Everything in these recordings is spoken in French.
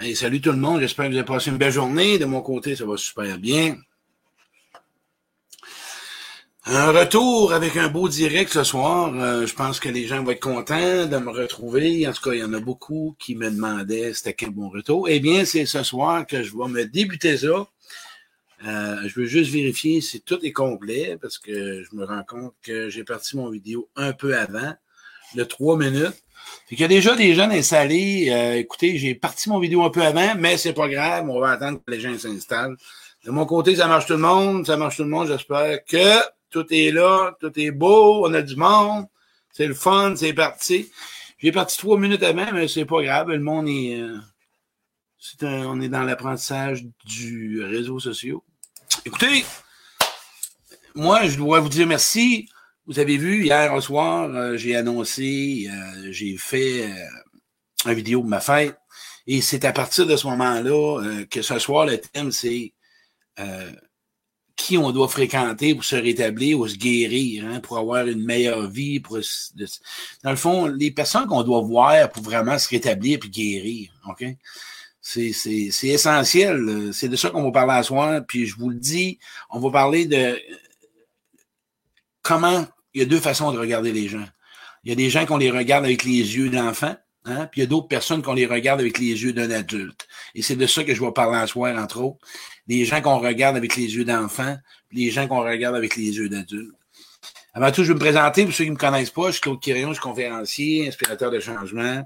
Hey, salut tout le monde, j'espère que vous avez passé une belle journée. De mon côté, ça va super bien. Un retour avec un beau direct ce soir. Euh, je pense que les gens vont être contents de me retrouver. En tout cas, il y en a beaucoup qui me demandaient c'était quel bon retour. Eh bien, c'est ce soir que je vais me débuter ça. Euh, je veux juste vérifier si tout est complet parce que je me rends compte que j'ai parti mon vidéo un peu avant, le trois minutes. Fait qu'il y a déjà des jeunes installés. Euh, écoutez, j'ai parti mon vidéo un peu avant, mais c'est pas grave. On va attendre que les gens s'installent. De mon côté, ça marche tout le monde. Ça marche tout le monde. J'espère que tout est là, tout est beau, on a du monde. C'est le fun, c'est parti. J'ai parti trois minutes avant, mais c'est pas grave. Le monde est. Euh, on est dans l'apprentissage du réseau social. Écoutez, moi, je dois vous dire merci. Vous avez vu, hier au soir, euh, j'ai annoncé, euh, j'ai fait euh, une vidéo de ma fête. Et c'est à partir de ce moment-là que ce soir, le thème, c'est qui on doit fréquenter pour se rétablir ou se guérir, hein, pour avoir une meilleure vie. Pour, dans le fond, les personnes qu'on doit voir pour vraiment se rétablir et guérir. OK? C'est essentiel. C'est de ça qu'on va parler à soir. Puis je vous le dis, on va parler de comment il y a deux façons de regarder les gens. Il y a des gens qu'on les regarde avec les yeux d'enfant, hein, puis il y a d'autres personnes qu'on les regarde avec les yeux d'un adulte. Et c'est de ça que je vais parler à soir, entre autres. Les gens qu'on regarde avec les yeux d'enfant, les gens qu'on regarde avec les yeux d'adulte. Avant tout, je vais me présenter, pour ceux qui ne me connaissent pas, je suis Claude Quirion, je suis conférencier, inspirateur de changement.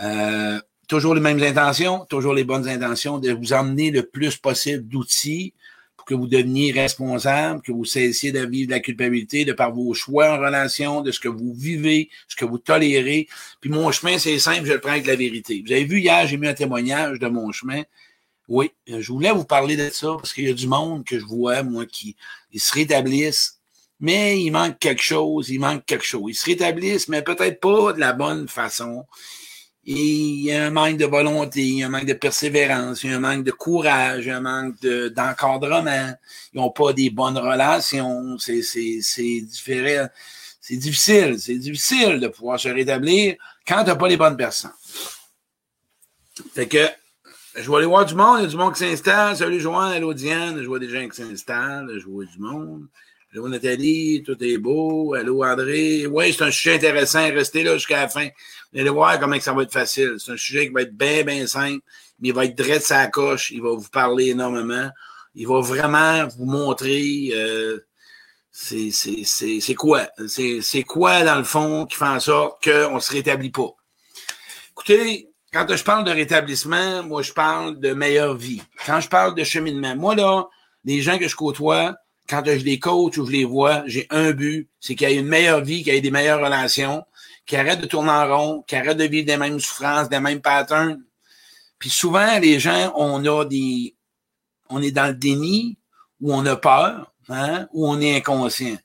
Euh, toujours les mêmes intentions, toujours les bonnes intentions de vous emmener le plus possible d'outils que vous deveniez responsable, que vous cessiez de vivre la culpabilité de par vos choix en relation, de ce que vous vivez, ce que vous tolérez. Puis mon chemin, c'est simple, je le prends avec la vérité. Vous avez vu hier, j'ai mis un témoignage de mon chemin. Oui, je voulais vous parler de ça parce qu'il y a du monde que je vois, moi, qui ils se rétablissent, mais il manque quelque chose, il manque quelque chose. Ils se rétablissent, mais peut-être pas de la bonne façon il y a un manque de volonté, il y a un manque de persévérance, il y a un manque de courage, il y a un manque d'encadrement. ils n'ont pas des bonnes relations. C'est, différent. C'est difficile. C'est difficile de pouvoir se rétablir quand tu n'as pas les bonnes personnes. Fait que je vais aller voir du monde, il y a du monde qui s'installe. Salut Joanne, hello Diane, je vois des gens qui s'installent, je vois du monde. Allô Nathalie, tout est beau. Allô André. Oui, c'est un sujet intéressant. Restez là jusqu'à la fin. Vous allez voir comment ça va être facile. C'est un sujet qui va être bien, bien simple, mais il va être de sa coche. Il va vous parler énormément. Il va vraiment vous montrer euh, c'est quoi? C'est quoi, dans le fond, qui fait en sorte qu'on ne se rétablit pas? Écoutez, quand je parle de rétablissement, moi, je parle de meilleure vie. Quand je parle de cheminement, moi, là, les gens que je côtoie, quand je les coach ou je les vois, j'ai un but, c'est qu'il y ait une meilleure vie, qu'il y ait des meilleures relations, qu'ils arrêtent de tourner en rond, qu'ils arrêtent de vivre des mêmes souffrances, des mêmes patterns. Puis souvent, les gens, on a des, on est dans le déni, ou on a peur, hein, ou on est inconscient.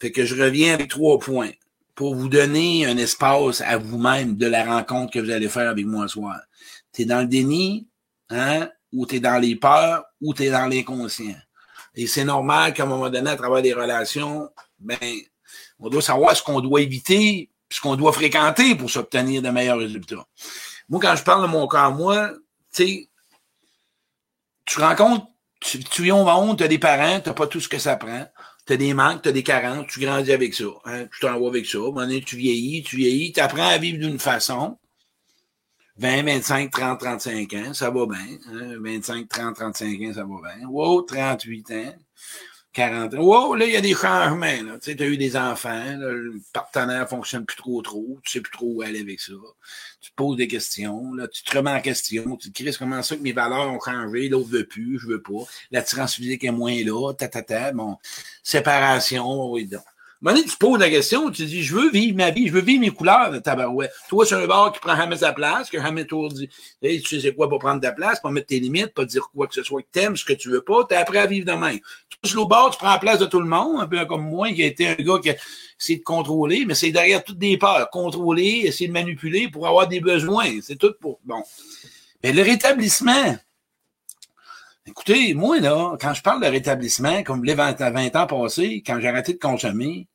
Fait que je reviens avec trois points pour vous donner un espace à vous-même de la rencontre que vous allez faire avec moi ce soir. Tu es dans le déni, hein, ou tu es dans les peurs, ou tu es dans l'inconscient. Et c'est normal qu'à un moment donné, à travers des relations, ben, on doit savoir ce qu'on doit éviter, ce qu'on doit fréquenter pour s'obtenir de meilleurs résultats. Moi, quand je parle de mon cas, moi, tu sais, tu rencontres, tu, tu es honte, tu as des parents, tu n'as pas tout ce que ça prend. Tu as des manques, tu as des carences, tu grandis avec ça. Hein, tu t'envoies avec ça. Un moment donné, tu vieillis, tu vieillis, tu apprends à vivre d'une façon. 20, 25, 30, 35 ans, ça va bien. 25, 30, 35 ans, ça va bien. Wow, 38 ans, 40 ans. Wow, là, il y a des changements. Tu as eu des enfants, le partenaire fonctionne plus trop trop, tu sais plus trop où aller avec ça. Tu te poses des questions, là, tu te remets en question, tu te dis comment ça que mes valeurs ont changé, l'autre veut plus, je veux pas. L'attirance physique est moins là, ta, ta, ta, bon, séparation, oui, donc moment tu poses la question, tu dis, je veux vivre ma vie, je veux vivre mes couleurs, tabarouette. Toi, c'est un bar qui prend jamais sa place, que jamais toi dit, hey, tu sais quoi pour prendre ta place, pour mettre tes limites, pas dire quoi que ce soit que t'aimes, ce que tu veux pas, t'es après à vivre de même. Tu le bord, tu prends la place de tout le monde, un peu comme moi, qui a été un gars qui a essayé de contrôler, mais c'est derrière toutes des peurs. Contrôler, essayer de manipuler pour avoir des besoins. C'est tout pour, bon. Mais le rétablissement, Écoutez, moi, là, quand je parle de rétablissement, comme les 20, 20 ans passés, quand j'ai arrêté de consommer,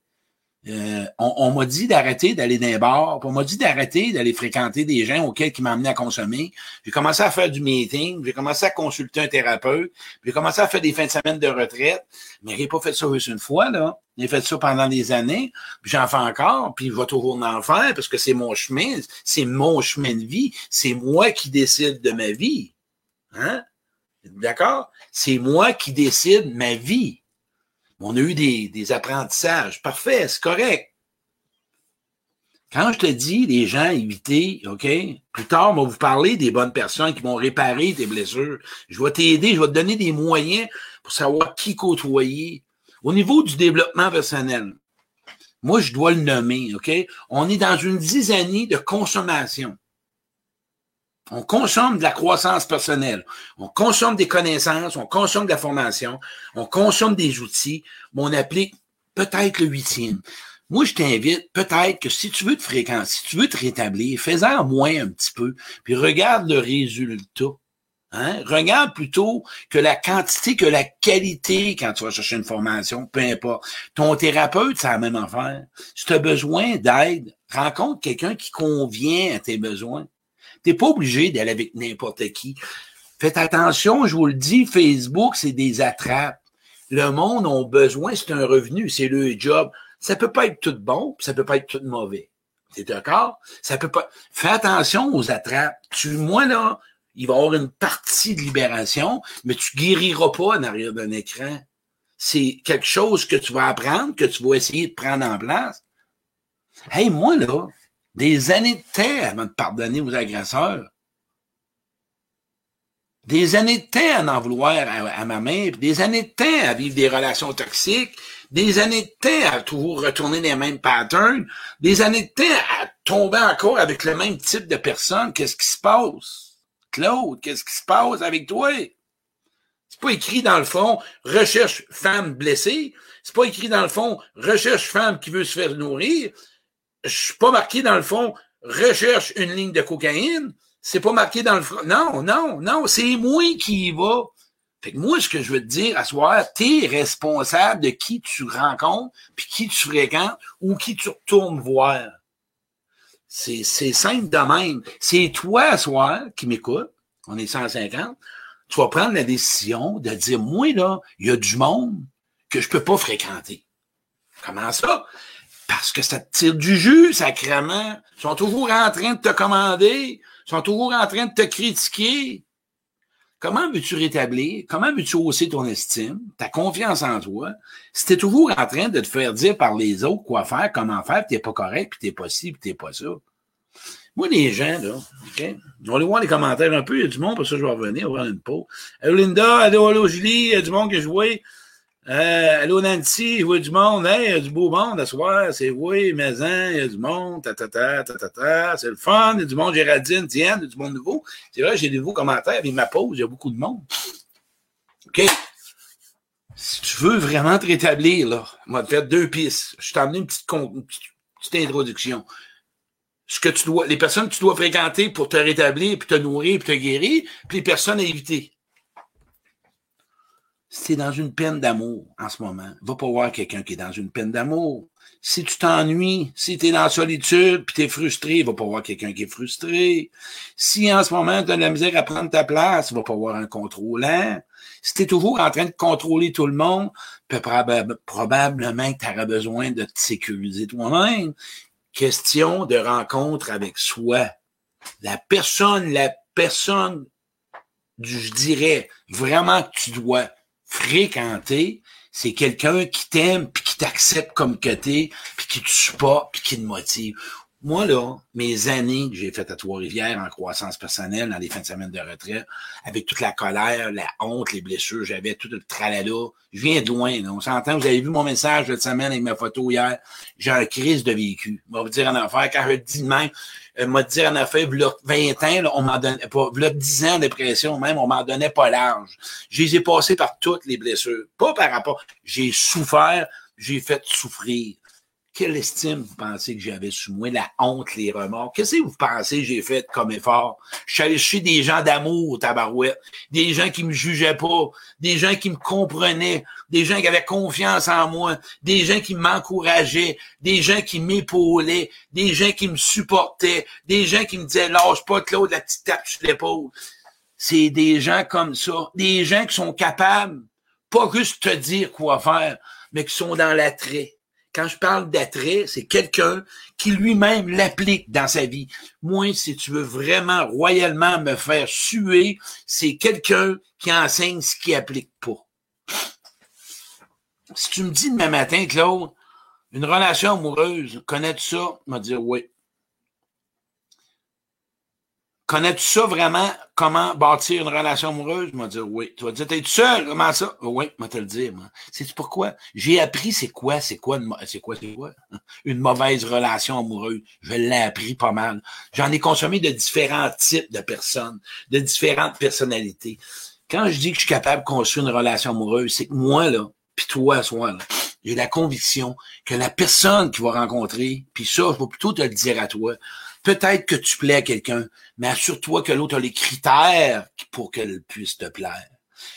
Euh, on, m'a dit d'arrêter d'aller dans les bars, on m'a dit d'arrêter d'aller fréquenter des gens auxquels qui amené à consommer. J'ai commencé à faire du meeting, j'ai commencé à consulter un thérapeute, j'ai commencé à faire des fins de semaine de retraite, mais j'ai pas fait ça juste une fois, là. J'ai fait ça pendant des années, puis j'en fais encore, puis je vais toujours en faire parce que c'est mon chemin, c'est mon chemin de vie, c'est moi qui décide de ma vie. Hein? D'accord? C'est moi qui décide ma vie. On a eu des, apprentissages. Parfait, c'est correct. Quand je te dis, les gens, éviter, OK? Plus tard, on va vous parler des bonnes personnes qui vont réparer tes blessures. Je vais t'aider, je vais te donner des moyens pour savoir qui côtoyer. Au niveau du développement personnel, moi, je dois le nommer, OK? On est dans une dizaine de consommation. On consomme de la croissance personnelle, on consomme des connaissances, on consomme de la formation, on consomme des outils, mais on applique peut-être le huitième. Moi, je t'invite, peut-être que si tu veux te fréquenter, si tu veux te rétablir, fais-en moins un petit peu, puis regarde le résultat. Hein? Regarde plutôt que la quantité que la qualité quand tu vas chercher une formation, peu importe. Ton thérapeute, c'est la même affaire. Si tu as besoin d'aide, rencontre quelqu'un qui convient à tes besoins. T'es pas obligé d'aller avec n'importe qui. Faites attention, je vous le dis, Facebook, c'est des attrapes. Le monde a besoin, c'est un revenu, c'est le job. Ça peut pas être tout bon, ça peut pas être tout mauvais. T'es d'accord? Ça peut pas. Fais attention aux attrapes. Tu, moi, là, il va y avoir une partie de libération, mais tu guériras pas en arrière d'un écran. C'est quelque chose que tu vas apprendre, que tu vas essayer de prendre en place. Hey, moi, là, des années de temps avant de pardonner aux agresseurs. Des années de temps à en vouloir à, ma mère, des années de temps à vivre des relations toxiques, des années de temps à toujours retourner les mêmes patterns, des années de temps à tomber encore avec le même type de personne. Qu'est-ce qui se passe? Claude, qu'est-ce qui se passe avec toi? C'est pas écrit dans le fond, recherche femme blessée. C'est pas écrit dans le fond, recherche femme qui veut se faire nourrir je suis pas marqué dans le fond, recherche une ligne de cocaïne. C'est pas marqué dans le fond. Non, non, non, c'est moi qui y va. Fait que moi, ce que je veux te dire à soir, t'es responsable de qui tu rencontres, puis qui tu fréquentes, ou qui tu retournes voir. C'est, c'est simple de même. C'est toi, à soir, qui m'écoute, on est 150, tu vas prendre la décision de dire, moi, là, il y a du monde que je peux pas fréquenter. Comment ça? Parce que ça te tire du jus, sacrément. Ils sont toujours en train de te commander. Ils sont toujours en train de te critiquer. Comment veux-tu rétablir? Comment veux-tu hausser ton estime, ta confiance en toi, si t'es toujours en train de te faire dire par les autres quoi faire, comment faire, puis t'es pas correct, puis t'es pas ci, puis t'es pas ça. Moi, les gens, là, OK? On va voir les commentaires un peu. Il y a du monde, pour ça, je vais revenir, on va une pause. Allô, Linda. Allô, allô, Julie. Il y a du monde que je vois. Euh, allô Nancy, il y du monde, hey, il y a du beau monde à soir, c'est oui, maison, il y a du monde, ta ta ta c'est le fun, il y a du monde, Géraldine, Diane, il y a du monde nouveau. C'est vrai, j'ai des nouveaux commentaires, avec ma pause, il y a beaucoup de monde. OK. Si tu veux vraiment te rétablir, là, va te faire deux pistes. Je t'ai amené une petite, une petite introduction. Ce que tu dois, les personnes que tu dois fréquenter pour te rétablir, puis te nourrir, puis te guérir, puis les personnes à éviter es dans une peine d'amour en ce moment, va pas voir quelqu'un qui est dans une peine d'amour. Si tu t'ennuies, si tu es dans la solitude, puis tu es frustré, va pas voir quelqu'un qui est frustré. Si en ce moment tu as de la misère à prendre ta place, va pas voir un contrôlant. Si tu es toujours en train de contrôler tout le monde, probablement que tu besoin de te sécuriser toi-même. Question de rencontre avec soi. La personne, la personne, je dirais vraiment que tu dois fréquenter, c'est quelqu'un qui t'aime, puis qui t'accepte comme que t'es, puis qui te supporte, puis qui te motive. Moi, là, mes années que j'ai faites à Trois-Rivières en croissance personnelle, dans les fins de semaine de retraite, avec toute la colère, la honte, les blessures, j'avais tout le tralala. Je viens de loin, là. On s'entend, vous avez vu mon message cette semaine avec ma photo hier. J'ai un crise de vécu. On va vous dire en affaire, quand je dis de même, euh, m'a dit en affaire, 20 ans, là, on m'en donnait pas, 10 ans de pression même, on m'en donnait pas large. J'ai passé par toutes les blessures. Pas par rapport, j'ai souffert, j'ai fait souffrir Quelle estime vous pensez que j'avais sous moi? La honte, les remords? Qu'est-ce que vous pensez que j'ai fait comme effort? Je suis allé des gens d'amour, tabarouette. Des gens qui me jugeaient pas. Des gens qui me comprenaient. Des gens qui avaient confiance en moi. Des gens qui m'encourageaient. Des gens qui m'épaulaient. Des gens qui me supportaient. Des gens qui me disaient, lâche pas, Claude, la petite tape sur l'épaule. C'est des gens comme ça. Des gens qui sont capables, pas juste te dire quoi faire, mais qui sont dans l'attrait quand je parle d'attrait, c'est quelqu'un qui lui-même l'applique dans sa vie. Moi, si tu veux vraiment royalement me faire suer, c'est quelqu'un qui enseigne ce qui applique pas. Si tu me dis demain matin, Claude, une relation amoureuse, connais-tu ça? Je vais dire oui. Connais-tu ça vraiment? Comment bâtir une relation amoureuse? Je vais dire oui. Tu vas dire, t'es seul? Comment ça? Oui, je vais te le dire. C'est pourquoi? J'ai appris c'est quoi, c'est quoi, c'est quoi, c'est quoi? Une mauvaise relation amoureuse. Je l'ai appris pas mal. J'en ai consommé de différents types de personnes, de différentes personnalités. Quand je dis que je suis capable de construire une relation amoureuse, c'est que moi, là, puis toi, soit là, j'ai la conviction que la personne qui va rencontrer, puis ça, je vais plutôt te le dire à toi, Peut-être que tu plais à quelqu'un, mais assure-toi que l'autre a les critères pour qu'elle puisse te plaire.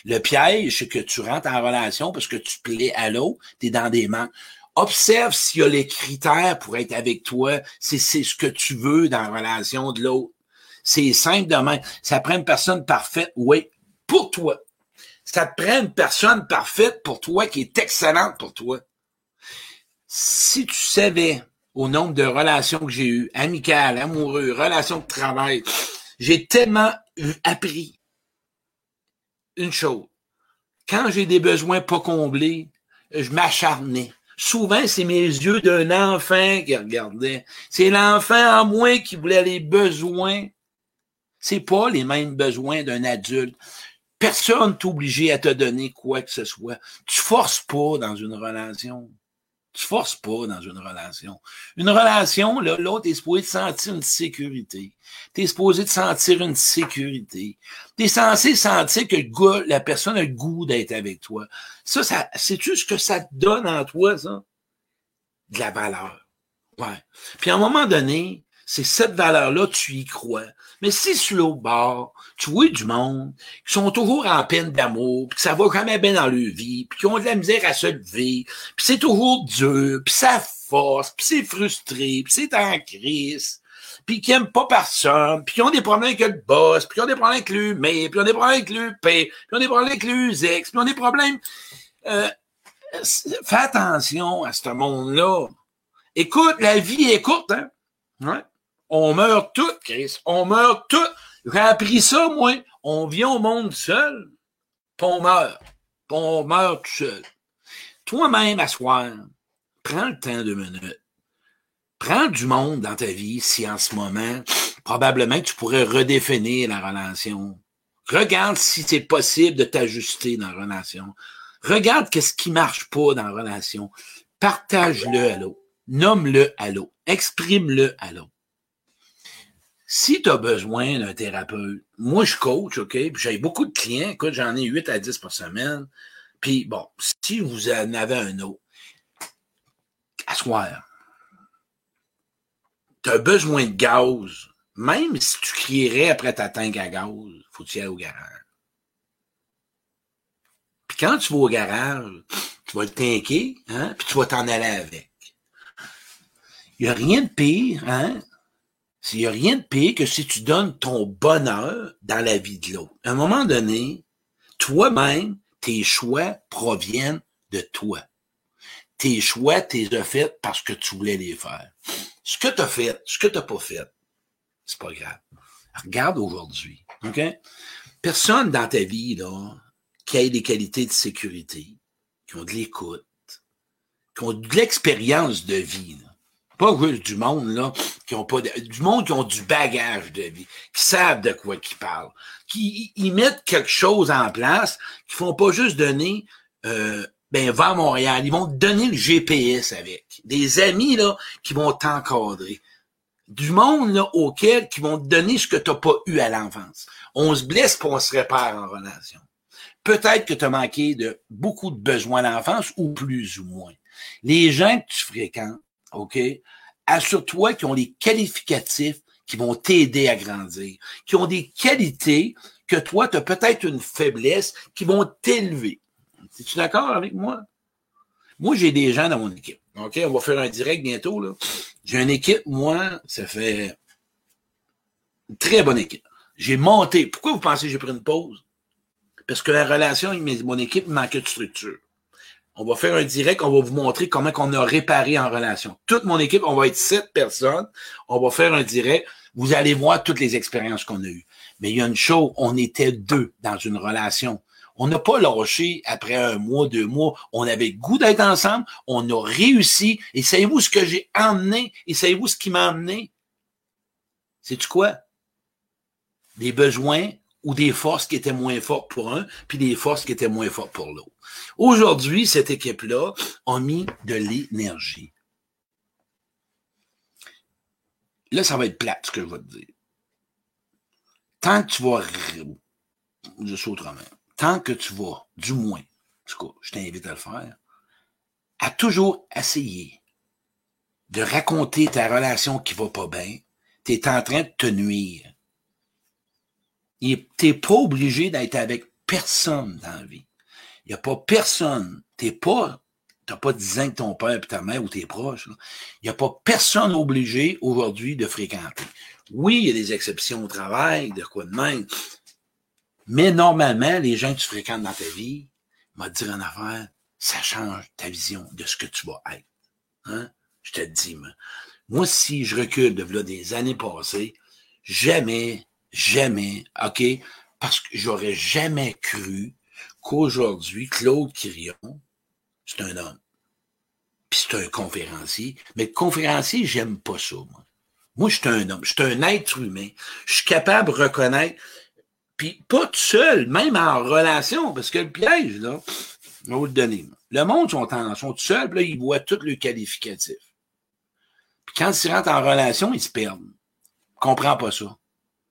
Le piège, c'est que tu rentres en relation parce que tu plais à l'autre, tu es dans des mains. Observe s'il y a les critères pour être avec toi, c'est ce que tu veux dans la relation de l'autre. C'est simple demain. Ça prend une personne parfaite, oui, pour toi. Ça te prend une personne parfaite pour toi qui est excellente pour toi. Si tu savais au nombre de relations que j'ai eues, amicales, amoureuses, relations de travail. J'ai tellement appris une chose. Quand j'ai des besoins pas comblés, je m'acharnais. Souvent, c'est mes yeux d'un enfant qui regardait. C'est l'enfant en moi qui voulait les besoins. C'est pas les mêmes besoins d'un adulte. Personne n'est obligé à te donner quoi que ce soit. Tu forces pas dans une relation. Tu forces pas dans une relation. Une relation, là, l'autre est supposé de sentir une sécurité. Tu es supposé de sentir une sécurité. Tu es censé sentir que la personne a le goût d'être avec toi. Ça, ça, sais-tu ce que ça te donne en toi, ça? De la valeur. Ouais. Puis à un moment donné, c'est cette valeur-là, tu y crois. Mais si sur l'autre bord, tu vois du monde qui sont toujours en peine d'amour, puis que ça va même bien dans leur vie, puis qui ont de la misère à se lever, puis c'est toujours dur, puis ça force, puis c'est frustré, puis c'est en crise, puis qui n'aiment pas personne, puis qui ont des problèmes avec le boss, puis qui ont des problèmes avec l'humain, puis qui ont des problèmes avec le puis qui ont des problèmes avec leurs ex, puis ont des problèmes... Euh, fais attention à ce monde-là. Écoute, la vie est courte, hein? Ouais. On meurt toutes, Chris. On meurt toutes. J'ai appris ça, moi. On vient au monde seul, puis on meurt. On meurt tout seul. Toi-même, à soir, prends le temps de minutes. Prends du monde dans ta vie si en ce moment, probablement tu pourrais redéfinir la relation. Regarde si c'est possible de t'ajuster dans la relation. Regarde qu'est-ce qui marche pas dans la relation. Partage-le à l'autre. Nomme-le à l'autre. Exprime-le à l'autre si tu as besoin d'un thérapeute, moi je coach, OK, puis j'ai beaucoup de clients, écoute, j'en ai 8 à 10 par semaine. Puis bon, si vous en avez un autre, asseoir. Tu as besoin de gaz, même si tu crierais après ta tank à gaz, faut que tu au garage. Puis quand tu vas au garage, tu vas le tanker, hein, puis tu vas t'en aller avec. Il n'y a rien de pire, hein, il n'y a rien de pire que si tu donnes ton bonheur dans la vie de l'autre. À un moment donné, toi-même, tes choix proviennent de toi. Tes choix, t'es as fait parce que tu voulais les faire. Ce que tu as fait, ce que tu n'as pas fait, c'est pas grave. Regarde aujourd'hui. OK? Personne dans ta vie, là, qui ait des qualités de sécurité, qui ont de l'écoute, qui ont de l'expérience de vie. Pas juste du monde, là, qui ont pas du monde qui ont du bagage de vie, qui savent de quoi ils parlent, qui ils mettent quelque chose en place, qui font pas juste donner euh, ben va à Montréal, ils vont te donner le GPS avec. Des amis là qui vont t'encadrer. Du monde là auquel qui vont te donner ce que tu n'as pas eu à l'enfance. On se blesse pour on se répare en relation. Peut-être que tu as manqué de beaucoup de besoins à l'enfance ou plus ou moins. Les gens que tu fréquentes OK? Assure-toi qu'ils ont les qualificatifs qui vont t'aider à grandir, qui ont des qualités que toi, tu as peut-être une faiblesse qui vont t'élever. Es-tu d'accord avec moi? Moi, j'ai des gens dans mon équipe. OK, on va faire un direct bientôt. J'ai une équipe, moi, ça fait une très bonne équipe. J'ai monté. Pourquoi vous pensez que j'ai pris une pause? Parce que la relation avec mon équipe manquait de structure. On va faire un direct, on va vous montrer comment on a réparé en relation. Toute mon équipe, on va être sept personnes. On va faire un direct. Vous allez voir toutes les expériences qu'on a eues. Mais il y a une chose, on était deux dans une relation. On n'a pas lâché après un mois, deux mois. On avait goût d'être ensemble. On a réussi. Et savez-vous ce que j'ai emmené? Et savez-vous ce qui m'a emmené? C'est-tu quoi? Des besoins ou des forces qui étaient moins fortes pour un, puis des forces qui étaient moins fortes pour l'autre. Aujourd'hui, cette équipe-là a mis de l'énergie. Là, ça va être plate, ce que je vais te dire. Tant que tu vas... Suis autrement. Tant que tu vas, du moins, en tout cas, je t'invite à le faire, à toujours essayer de raconter ta relation qui va pas bien, tu es en train de te nuire. Tu n'es pas obligé d'être avec personne dans la vie. Il n'y a pas personne. T'es pas, t'as pas 10 ans que ton père et ta mère ou tes proches. Il n'y a pas personne obligé aujourd'hui de fréquenter. Oui, il y a des exceptions au travail, de quoi de même. Mais normalement, les gens que tu fréquentes dans ta vie, m'a dire en affaire, ça change ta vision de ce que tu vas être. Hein? Je te dis, moi, moi si je recule de là des années passées, jamais, jamais, OK, parce que j'aurais jamais cru qu'aujourd'hui, Claude Quirion, c'est un homme. Puis c'est un conférencier. Mais conférencier, j'aime pas ça, moi. Moi, je suis un homme, je suis un être humain. Je suis capable de reconnaître, puis pas tout seul, même en relation, parce que le piège, là, on va vous le donner. Le monde sont, en, sont tout seuls, là, ils voient tous le qualificatif. Puis quand ils rentrent en relation, ils se perdent. Ils comprennent pas ça.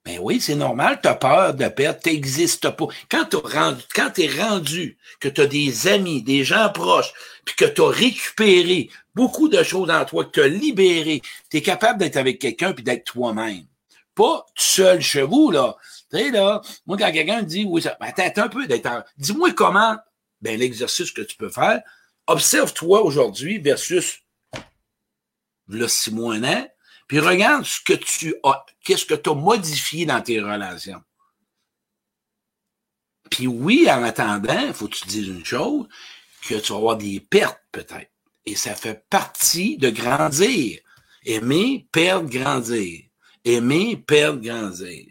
Ben oui, c'est normal, tu as peur de perdre, tu n'existes pas. Quand tu es rendu, que tu as des amis, des gens proches, puis que tu as récupéré beaucoup de choses en toi, que tu as libéré, tu es capable d'être avec quelqu'un puis d'être toi-même. Pas seul chez vous, là. Tu sais, là, moi, quand quelqu'un me dit, oui, ça, ben, attends un peu d'être Dis-moi comment, ben, l'exercice que tu peux faire. Observe-toi aujourd'hui versus, le six mois, un an, puis regarde ce que tu as, qu'est-ce que tu as modifié dans tes relations. Puis oui, en attendant, il faut que tu te dises une chose, que tu vas avoir des pertes peut-être. Et ça fait partie de grandir. Aimer, perdre, grandir. Aimer, perdre, grandir.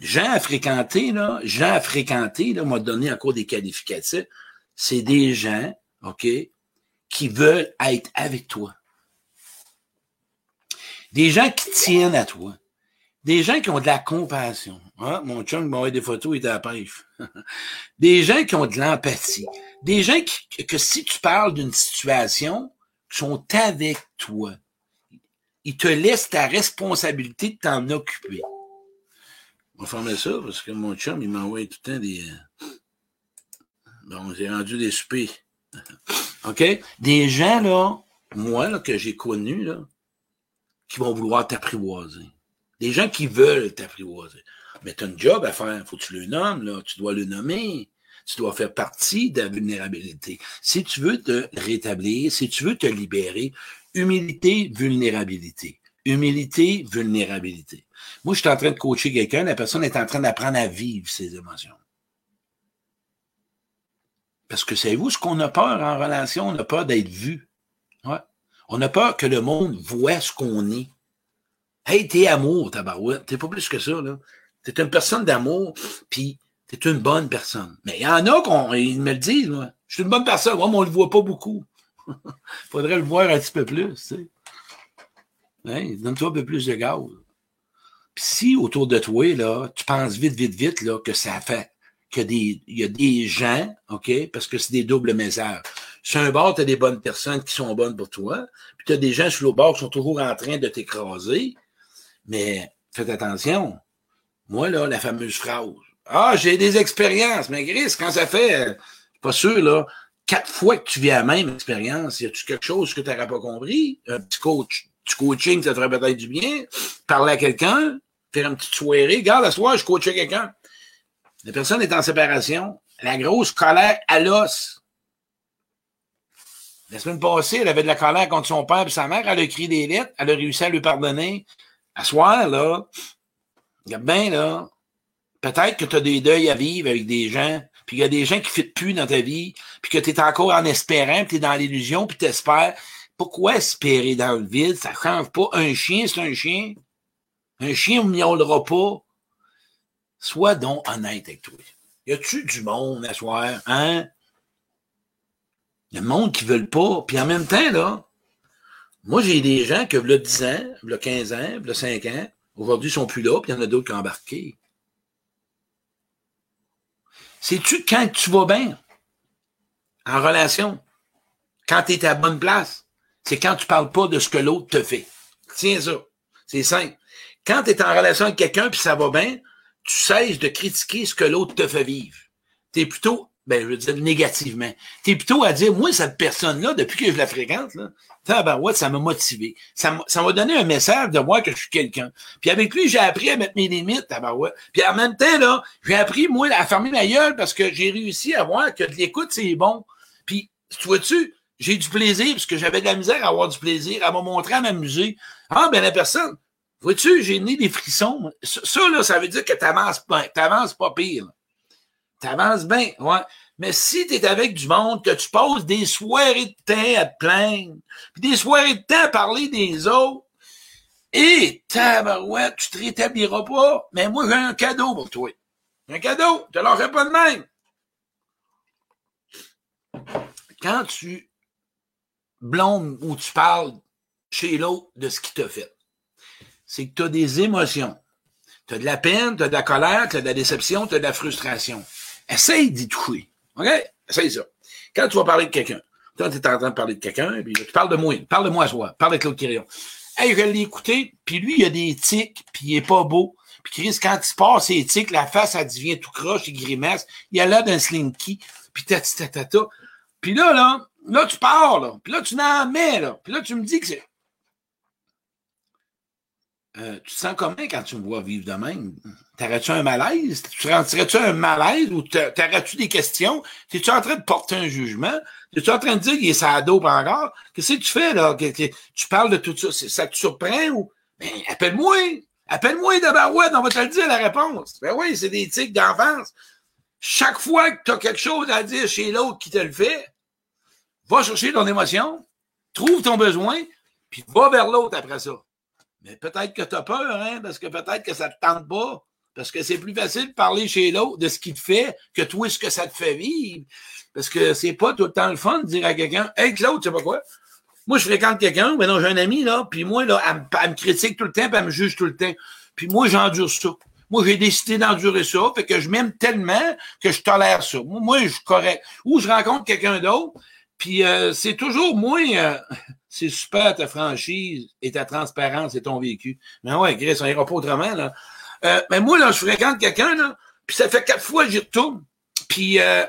Jean à fréquenter, là, Jean à fréquenter, là, m'a donné encore des qualificatifs. C'est des gens, OK, qui veulent être avec toi. Des gens qui tiennent à toi. Des gens qui ont de la compassion. Ah, mon chum m'a envoyé des photos, il était à des gens qui ont de l'empathie. Des gens qui, que si tu parles d'une situation, sont avec toi. Ils te laissent ta responsabilité de t'en occuper. On va fermer ça parce que mon chum, il m'envoie tout le temps des. Euh, bon, j'ai rendu des soupers. OK? Des gens, là, moi, là, que j'ai connus, là, qui vont vouloir t'apprivoiser. Des gens qui veulent t'apprivoiser. Mais tu as un job à faire. Faut que tu le nommes, là. Tu dois le nommer. Tu dois faire partie de la vulnérabilité. Si tu veux te rétablir, si tu veux te libérer, humilité, vulnérabilité. Humilité, vulnérabilité. Moi, je suis en train de coacher quelqu'un, la personne est en train d'apprendre à vivre ses émotions. Parce que savez-vous ce qu'on a peur en relation? On a peur d'être vu. On a peur que le monde voit ce qu'on est. Hey, t'es amour, tabarouette. T'es pas plus que ça, là. T'es une personne d'amour, puis t'es une bonne personne. Mais il y en a qui me le disent. Je suis une bonne personne. Moi, mais on le voit pas beaucoup. Faudrait le voir un petit peu plus, tu sais. Hey, donne-toi un peu plus de gaz. Puis si autour de toi, là, tu penses vite, vite, vite, là, que ça fait que des, il y a des gens, OK, parce que c'est des doubles messages. Sur un bord, tu as des bonnes personnes qui sont bonnes pour toi, puis tu as des gens sur l'autre bord qui sont toujours en train de t'écraser. Mais faites attention. Moi, là, la fameuse phrase. Ah, j'ai des expériences, mais Gris, quand ça fait, pas sûr, là, quatre fois que tu vis la même expérience, y a-tu quelque chose que tu n'aurais pas compris? Un petit coach, du coaching, ça te ferait peut-être du bien. Parler à quelqu'un, faire une petite soirée. Regarde, la soirée, je coachais quelqu'un. La personne est en séparation. La grosse colère à l'os. La semaine passée, elle avait de la colère contre son père et sa mère. Elle a écrit des lettres. Elle a réussi à lui pardonner. À soir, là, regarde bien, là, peut-être que tu as des deuils à vivre avec des gens, puis il y a des gens qui ne plus dans ta vie, puis que tu es encore en espérant, puis tu dans l'illusion, puis tu. Pourquoi espérer dans le vide? Ça change pas. Un chien, c'est un chien. Un chien ne miaulera pas. Sois donc honnête avec toi. Y a-tu du monde à soir, hein? Il y a du monde qui ne veulent pas. Puis en même temps, là, moi, j'ai des gens que, le 10 ans, le 15 ans, le 5 ans, aujourd'hui, ils sont plus là, puis il y en a d'autres qui ont embarqué. Sais-tu quand tu vas bien? En relation? Quand tu es à la bonne place? C'est quand tu parles pas de ce que l'autre te fait. Tiens ça. C'est simple. Quand tu es en relation avec quelqu'un puis ça va bien, tu cesses de critiquer ce que l'autre te fait vivre. Tu es plutôt, ben, je veux dire négativement. Tu es plutôt à dire, moi, cette personne-là, depuis que je la fréquente, là, ça m'a motivé. Ça m'a donné un message de voir que je suis quelqu'un. Puis avec lui, j'ai appris à mettre mes limites, tabarouette. Puis en même temps, là, j'ai appris, moi, à fermer ma gueule parce que j'ai réussi à voir que de l'écoute, c'est bon. Puis, tu vois-tu, j'ai du plaisir parce que j'avais de la misère à avoir du plaisir, à me montrer, à m'amuser. Ah, ben la personne, vois-tu, j'ai né des frissons. Ça, là, ça veut dire que t'avances pas, t'avances pas pire. T'avances bien, ouais. Mais si tu es avec du monde, que tu passes des soirées de temps à te plaindre, puis des soirées de temps à parler des autres, et tabarouette, tu te rétabliras pas. Mais moi, j'ai un cadeau pour toi. Un cadeau, tu l'aurais pas de même. Quand tu blondes ou tu parles chez l'autre de ce qui t'a fait, c'est que tu as des émotions. Tu as de la peine, tu as de la colère, tu as de la déception, tu as de la frustration. Essaye d'y toucher. OK? C'est ça. Quand tu vas parler de quelqu'un, toi, tu es en train de parler de quelqu'un, puis tu parles de moi. Parle de moi à soi. Parle de Claude Quirion. Hey, je l'ai écouté, puis lui, il a des tics, puis il est pas beau. Puis Chris, quand il passe ses tics, la face, elle devient tout croche, il grimace. Il a l'air d'un slinky, puis ta Puis là, là, là, tu pars, là. Puis là, tu n'en mets, là. Puis là, tu me dis que c'est... Euh, tu te sens comment quand tu me vois vivre de même? T'aurais-tu un malaise? Tu rentirais-tu un malaise ou t'aurais-tu des questions? T'es-tu en train de porter un jugement? T'es-tu en train de dire qu'il est sa dope encore? Qu'est-ce que tu fais, là? tu parles de tout ça? Ça te surprend ou? Ben, appelle-moi! Appelle-moi ouais, on va te le dire la réponse. Ben oui, c'est des tics d'enfance. Chaque fois que tu as quelque chose à dire chez l'autre qui te le fait, va chercher ton émotion, trouve ton besoin, puis va vers l'autre après ça. Mais peut-être que tu as peur, hein, parce que peut-être que ça ne te tente pas. Parce que c'est plus facile de parler chez l'autre de ce qu'il te fait que toi, ce que ça te fait vivre. Parce que c'est pas tout le temps le fun de dire à quelqu'un, hey, Claude, tu sais pas quoi? Moi, je fréquente quelqu'un, ben non, j'ai un ami, là, puis moi, là, elle, me critique tout le temps, puis elle me juge tout le temps. Puis moi, j'endure ça. Moi, j'ai décidé d'endurer ça, fait que je m'aime tellement que je tolère ça. Moi, je suis correct. Ou je rencontre quelqu'un d'autre, puis euh, c'est toujours moins... Euh, c'est super ta franchise et ta transparence et ton vécu. Mais ouais, Chris, on ira pas autrement, là. Euh, mais moi, là, je fréquente quelqu'un, là, puis ça fait quatre fois que j'y retourne. Puis euh,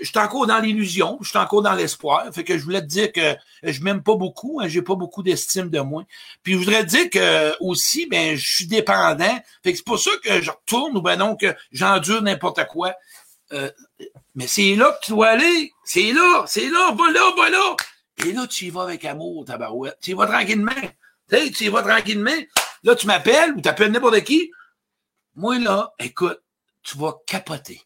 je suis encore dans l'illusion, je suis encore dans l'espoir. Fait que je voulais te dire que je m'aime pas beaucoup, hein, j'ai pas beaucoup d'estime de moi. Puis je voudrais te dire que aussi, ben, je suis dépendant. Fait que c'est pour ça que je retourne ou ben non que j'endure n'importe quoi. Euh, mais c'est là que tu dois aller. C'est là, c'est là, va là, va là. Et là, tu y vas avec amour, tabarouette. Tu y vas tranquillement. Tu tu y vas tranquillement. Là, tu m'appelles ou tu appelles n'importe qui. Moi, là, écoute, tu vas capoter.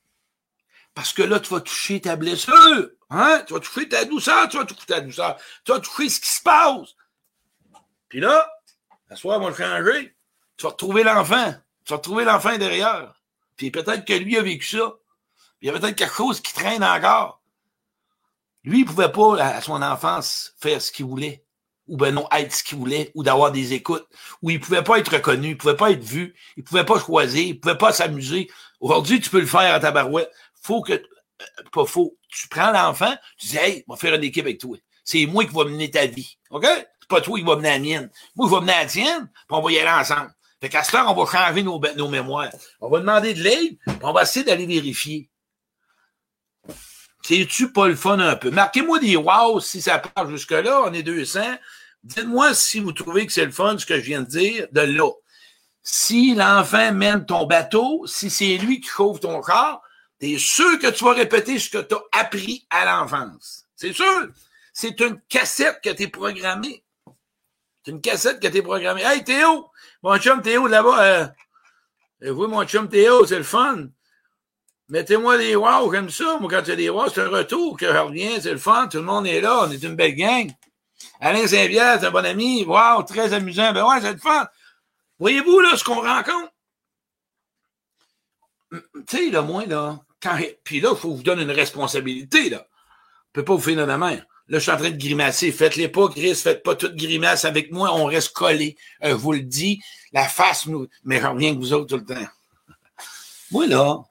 Parce que là, tu vas toucher ta blessure. Hein? Tu vas toucher ta douceur, tu vas toucher ta douceur. Tu vas toucher ce qui se passe. Puis là, la soirée va changer. Tu vas retrouver l'enfant. Tu vas retrouver l'enfant derrière. Puis peut-être que lui a vécu ça. Puis il y a peut-être quelque chose qui traîne encore. Lui, il pouvait pas, à son enfance, faire ce qu'il voulait. Ou ben non, être ce qu'il voulait, ou d'avoir des écoutes. Ou il pouvait pas être reconnu, il pouvait pas être vu, il pouvait pas choisir, il pouvait pas s'amuser. Aujourd'hui, tu peux le faire à ta barouette. Faut que, euh, pas faux, tu prends l'enfant, tu dis, hey, on va faire une équipe avec toi. C'est moi qui va mener ta vie. OK? C'est pas toi qui va mener la mienne. Moi, je vais mener la tienne, puis on va y aller ensemble. Fait qu'à ce on va changer nos, nos mémoires. On va demander de l'aide, on va essayer d'aller vérifier. C'est-tu pas le fun un peu? Marquez-moi des wow si ça part jusque-là, on est 200. Dites-moi si vous trouvez que c'est le fun, ce que je viens de dire, de là. Si l'enfant mène ton bateau, si c'est lui qui chauffe ton corps, t'es sûr que tu vas répéter ce que tu as appris à l'enfance. C'est sûr. C'est une cassette que t'es programmée. C'est une cassette que t'es programmée. Hey, Théo! Mon chum Théo, là-bas, euh, vous, mon chum Théo, c'est le fun. Mettez-moi des wow comme ça. Moi, quand il y a des wow, c'est un retour que je reviens, c'est le fun. Tout le monde est là. On est une belle gang. Alain Saint-Pierre, c'est un bon ami. Wow, très amusant. Ben ouais, c'est le fun. Voyez-vous, là, ce qu'on rencontre? Tu sais, là, moi, là, puis là, il faut vous donner une responsabilité, là. On peut pas vous faire de la main. Là, je suis en train de grimacer. Faites-les pas, Chris. Faites pas toute grimace avec moi. On reste collés. Euh, vous le dis. La face nous, mais je reviens que vous autres tout le temps. Moi, là,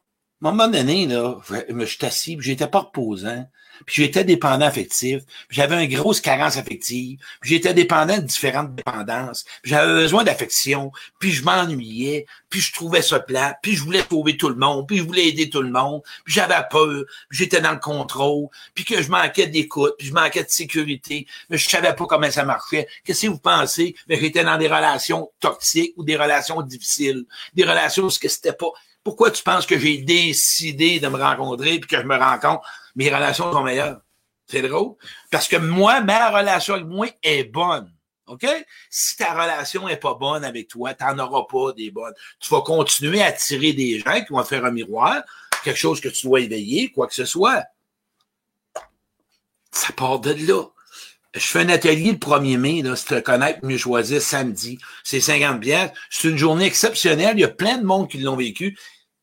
à un moment donné, là, je suis assis, j'étais pas reposant puis j'étais dépendant affectif, puis j'avais une grosse carence affective, puis j'étais dépendant de différentes dépendances, puis j'avais besoin d'affection, puis je m'ennuyais, puis je trouvais ça plat, puis je voulais sauver tout le monde, puis je voulais aider tout le monde, puis j'avais peur, puis j'étais dans le contrôle, puis que je manquais d'écoute, puis je manquais de sécurité, mais je savais pas comment ça marchait. Qu'est-ce que vous pensez? Mais j'étais dans des relations toxiques ou des relations difficiles, des relations où ce que c'était pas pourquoi tu penses que j'ai décidé de me rencontrer puis que je me rends compte mes relations sont meilleures? C'est drôle. Parce que moi, ma relation avec moi est bonne. OK? Si ta relation est pas bonne avec toi, tu n'en auras pas des bonnes. Tu vas continuer à attirer des gens qui vont faire un miroir, quelque chose que tu dois éveiller, quoi que ce soit. Ça part de là. Je fais un atelier le 1er mai, là, te connaître, mieux choisir samedi. C'est 50 bières. C'est une journée exceptionnelle. Il y a plein de monde qui l'ont vécu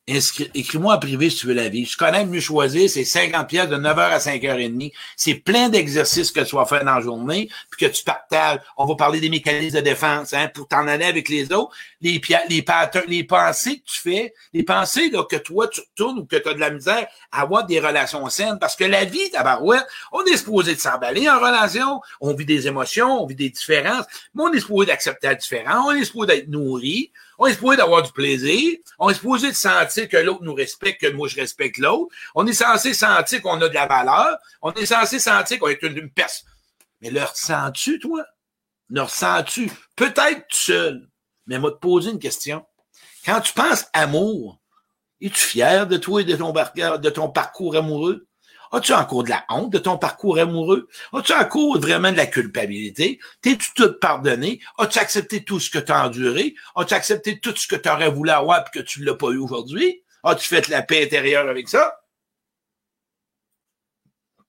écris-moi en privé si tu veux la vie. Je connais mieux choisir, c'est 50 pièces de 9h à 5h30. C'est plein d'exercices que tu vas faire dans la journée, puis que tu partages. On va parler des mécanismes de défense, hein, pour t'en aller avec les autres. Les, les, les pensées que tu fais, les pensées là, que toi, tu retournes ou que tu as de la misère à avoir des relations saines. Parce que la vie, tabarouette, on est supposé de s'emballer en relation, on vit des émotions, on vit des différences, mais on est supposé d'accepter la différence, on est supposé d'être nourri, on est supposé d'avoir du plaisir. On est supposé de sentir que l'autre nous respecte, que moi je respecte l'autre. On est censé sentir qu'on a de la valeur. On est censé sentir qu'on est une, personne. Mais le ressens-tu, toi? Le ressens-tu? Peut-être seul. Mais moi, te poser une question. Quand tu penses amour, es-tu fier de toi et de ton parcours amoureux? As-tu encore de la honte de ton parcours amoureux? As-tu encore vraiment de la culpabilité? T'es-tu tout pardonné? As-tu accepté tout ce que tu as enduré? As-tu accepté tout ce que tu aurais voulu avoir et que tu ne l'as pas eu aujourd'hui? As-tu fait la paix intérieure avec ça?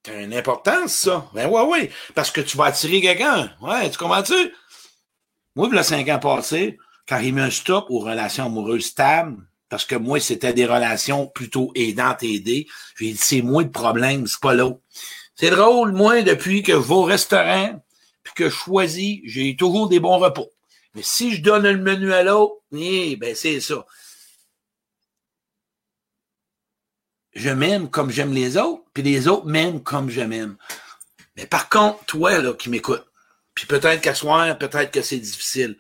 C'est une importance, ça. Ben ouais, oui. Parce que tu vas attirer quelqu'un. Ouais, tu comprends-tu? Moi, il a cinq ans passés, quand il met un stop aux relations amoureuses stables, parce que moi, c'était des relations plutôt aidantes aidées. J'ai dit, c'est moi le problème, c'est pas l'autre. C'est drôle, moi, depuis que je vais au restaurant, puis que je choisis, j'ai toujours des bons repos. Mais si je donne le menu à l'autre, eh, ben c'est ça. Je m'aime comme j'aime les autres, puis les autres m'aiment comme je m'aime. Mais par contre, toi, là, qui m'écoutes, puis peut-être qu'à soir, peut-être que c'est difficile.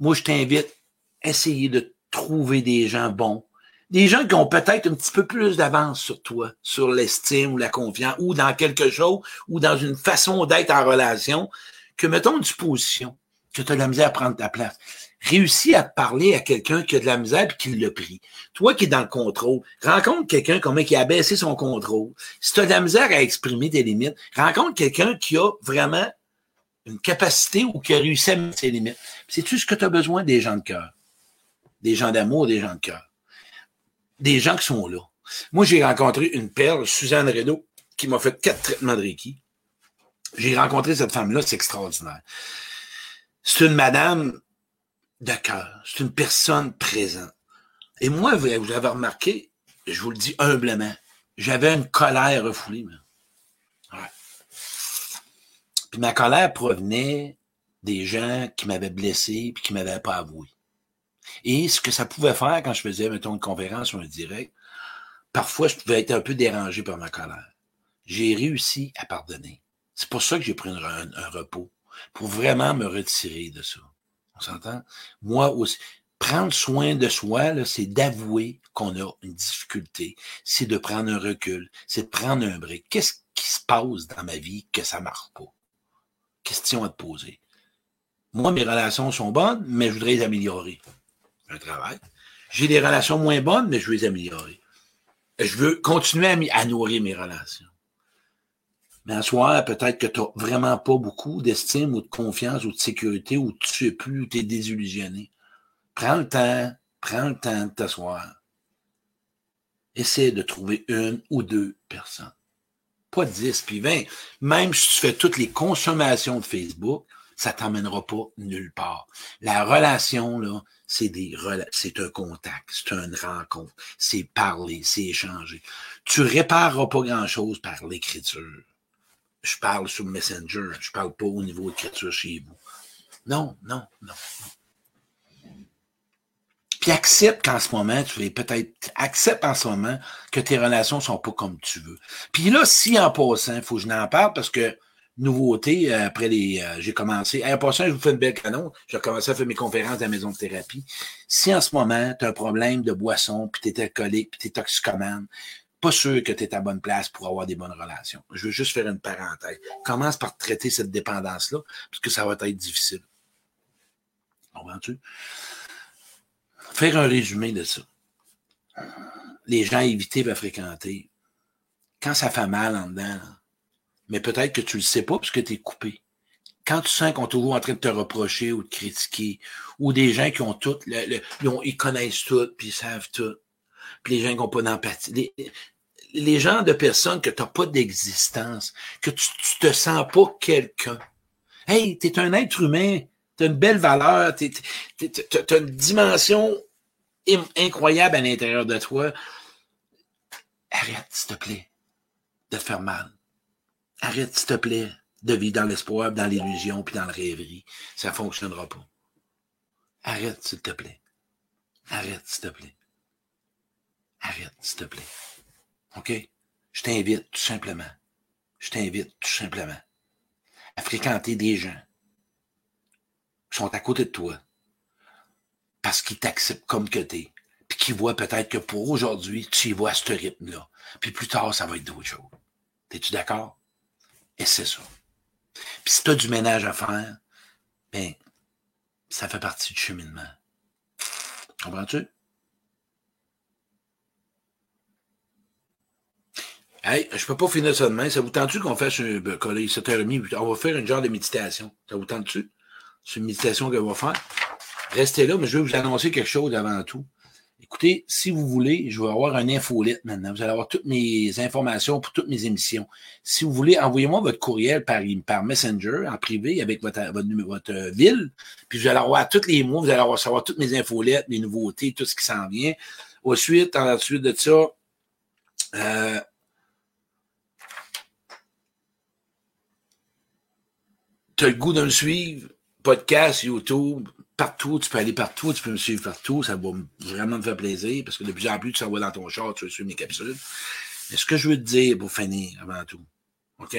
Moi, je t'invite essayer de trouver des gens bons, des gens qui ont peut-être un petit peu plus d'avance sur toi, sur l'estime ou la confiance, ou dans quelque chose, ou dans une façon d'être en relation, que mettons une supposition, que tu as de la misère à prendre ta place. Réussis à parler à quelqu'un qui a de la misère et qui l'a pris. Toi qui es dans le contrôle, rencontre quelqu'un qui a baissé son contrôle. Si tu as de la misère à exprimer tes limites, rencontre quelqu'un qui a vraiment une capacité ou qui a réussi à mettre ses limites. C'est tout ce que tu as besoin des gens de cœur des gens d'amour, des gens de cœur. Des gens qui sont là. Moi, j'ai rencontré une perle, Suzanne Renaud, qui m'a fait quatre traitements de Reiki. J'ai rencontré cette femme-là, c'est extraordinaire. C'est une madame de cœur. C'est une personne présente. Et moi, vous avez remarqué, je vous le dis humblement, j'avais une colère refoulée. Ouais. Puis ma colère provenait des gens qui m'avaient blessé puis qui m'avaient pas avoué. Et ce que ça pouvait faire quand je faisais, mettons, une conférence ou un direct, parfois, je pouvais être un peu dérangé par ma colère. J'ai réussi à pardonner. C'est pour ça que j'ai pris un, repos, pour vraiment me retirer de ça. On s'entend? Moi aussi. prendre soin de soi, c'est d'avouer qu'on a une difficulté, c'est de prendre un recul, c'est de prendre un break. Qu'est-ce qui se passe dans ma vie que ça marche pas? Question à te poser. Moi, mes relations sont bonnes, mais je voudrais les améliorer. Un travail. J'ai des relations moins bonnes, mais je veux les améliorer. Je veux continuer à, nourrir mes relations. Mais en soi, peut-être que tu n'as vraiment pas beaucoup d'estime ou de confiance ou de sécurité ou tu sais plus ou tu es désillusionné. Prends le temps, prends le temps de t'asseoir. Essaie de trouver une ou deux personnes. Pas dix puis vingt. Même si tu fais toutes les consommations de Facebook, ça t'emmènera pas nulle part. La relation, là, c'est des c'est un contact, c'est une rencontre, c'est parler, c'est échanger. Tu répareras pas grand-chose par l'écriture. Je parle sur Messenger, je parle pas au niveau d'écriture chez vous. Non, non, non. Puis accepte qu'en ce moment, tu es peut-être, accepte en ce moment que tes relations sont pas comme tu veux. Puis là, si en passant, il faut que je n'en parle parce que nouveauté, euh, après les. Euh, j'ai commencé. En passant, je vous fais une belle canon. J'ai commencé à faire mes conférences à la maison de thérapie. Si en ce moment, tu as un problème de boisson, puis tu es alcoolique, puis tu es toxicomane, pas sûr que tu es à bonne place pour avoir des bonnes relations. Je veux juste faire une parenthèse. Commence par traiter cette dépendance-là, parce que ça va être difficile. Comprends-tu? Faire un résumé de ça. Les gens évités à fréquenter. Quand ça fait mal en dedans, mais peut-être que tu le sais pas parce que tu es coupé. Quand tu sens qu'on est toujours en train de te reprocher ou de critiquer, ou des gens qui ont tout, ils, connaissent tout, puis ils savent tout, puis les gens qui n'ont pas d'empathie. Les, gens de personnes que tu n'as pas d'existence, que tu, tu te sens pas quelqu'un. Hey, tu es un être humain, tu as une belle valeur, tu as une dimension incroyable à l'intérieur de toi. Arrête, s'il te plaît, de te faire mal. Arrête, s'il te plaît, de vivre dans l'espoir, dans l'illusion, puis dans la rêverie. Ça ne fonctionnera pas. Arrête, s'il te plaît. Arrête, s'il te plaît. Arrête, s'il te plaît. OK? Je t'invite, tout simplement. Je t'invite, tout simplement, à fréquenter des gens qui sont à côté de toi parce qu'ils t'acceptent comme que t'es, puis qu'ils voient peut-être que pour aujourd'hui, tu y vois à ce rythme-là. Puis plus tard, ça va être d'autres choses. T'es-tu d'accord? Et c'est ça. Puis si tu as du ménage à faire, ben, ça fait partie du cheminement. Comprends-tu? Hey, je peux pas finir ça demain. Ça vous tente-tu qu'on fasse un ben, collègue 7h30? On va faire une genre de méditation. Ça vous tente-tu? C'est une méditation qu'on va faire. Restez là, mais je vais vous annoncer quelque chose avant tout. Écoutez, si vous voulez, je vais avoir un infolette maintenant. Vous allez avoir toutes mes informations pour toutes mes émissions. Si vous voulez, envoyez-moi votre courriel par, par Messenger, en privé, avec votre, votre, votre ville. Puis vous allez avoir tous les mois, vous allez avoir savoir toutes mes infolettes, mes nouveautés, tout ce qui s'en vient. Ensuite, ensuite de ça, euh, tu as le goût de me suivre, podcast, YouTube, partout, tu peux aller partout, tu peux me suivre partout, ça va vraiment me faire plaisir, parce que de plus en plus, tu s'envoies dans ton char, tu veux suivre mes capsules. Mais ce que je veux te dire pour finir, avant tout, OK?